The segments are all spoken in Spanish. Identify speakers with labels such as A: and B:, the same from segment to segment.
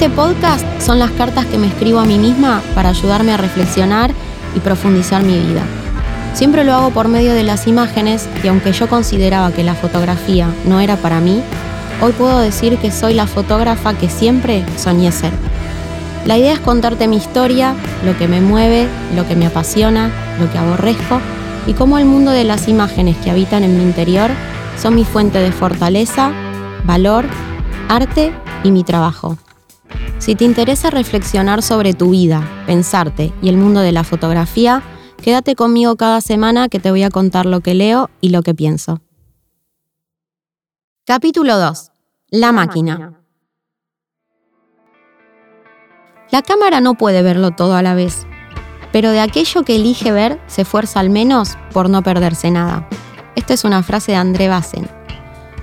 A: Este podcast son las cartas que me escribo a mí misma para ayudarme a reflexionar y profundizar mi vida. Siempre lo hago por medio de las imágenes y aunque yo consideraba que la fotografía no era para mí, hoy puedo decir que soy la fotógrafa que siempre soñé ser. La idea es contarte mi historia, lo que me mueve, lo que me apasiona, lo que aborrezco y cómo el mundo de las imágenes que habitan en mi interior son mi fuente de fortaleza, valor, arte y mi trabajo. Si te interesa reflexionar sobre tu vida, pensarte y el mundo de la fotografía, quédate conmigo cada semana que te voy a contar lo que leo y lo que pienso. Capítulo 2. La máquina. La cámara no puede verlo todo a la vez, pero de aquello que elige ver se esfuerza al menos por no perderse nada. Esta es una frase de André Bassen.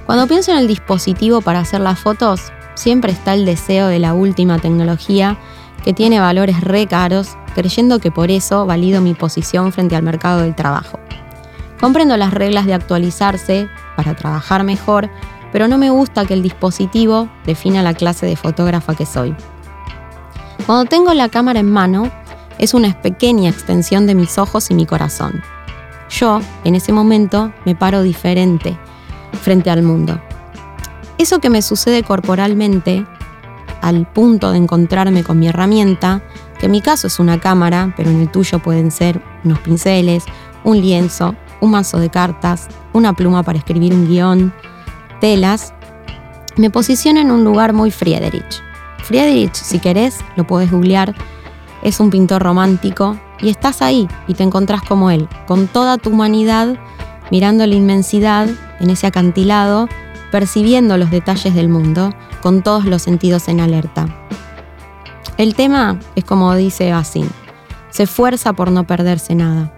A: Cuando pienso en el dispositivo para hacer las fotos, siempre está el deseo de la última tecnología que tiene valores re caros, creyendo que por eso valido mi posición frente al mercado del trabajo. Comprendo las reglas de actualizarse para trabajar mejor, pero no me gusta que el dispositivo defina la clase de fotógrafa que soy. Cuando tengo la cámara en mano, es una pequeña extensión de mis ojos y mi corazón. Yo, en ese momento, me paro diferente frente al mundo. Eso que me sucede corporalmente, al punto de encontrarme con mi herramienta, que en mi caso es una cámara, pero en el tuyo pueden ser unos pinceles, un lienzo, un mazo de cartas, una pluma para escribir un guion, telas, me posiciona en un lugar muy Friedrich. Friedrich, si querés, lo podés googlear, es un pintor romántico y estás ahí y te encontrás como él, con toda tu humanidad, mirando la inmensidad en ese acantilado percibiendo los detalles del mundo, con todos los sentidos en alerta. El tema es como dice Bassin, se esfuerza por no perderse nada.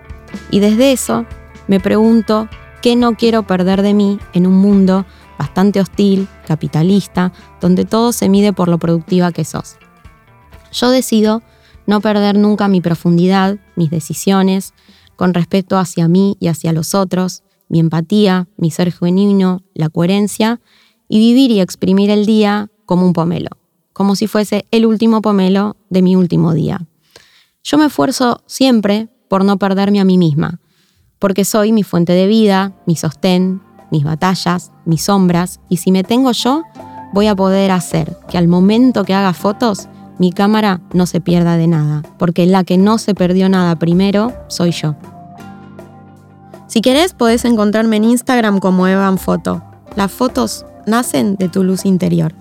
A: Y desde eso me pregunto qué no quiero perder de mí en un mundo bastante hostil, capitalista, donde todo se mide por lo productiva que sos. Yo decido no perder nunca mi profundidad, mis decisiones, con respecto hacia mí y hacia los otros, mi empatía, mi ser genuino, la coherencia, y vivir y exprimir el día como un pomelo, como si fuese el último pomelo de mi último día. Yo me esfuerzo siempre por no perderme a mí misma, porque soy mi fuente de vida, mi sostén, mis batallas, mis sombras, y si me tengo yo, voy a poder hacer que al momento que haga fotos, mi cámara no se pierda de nada, porque la que no se perdió nada primero soy yo. Si querés, podés encontrarme en Instagram como Evan Foto. Las fotos nacen de tu luz interior.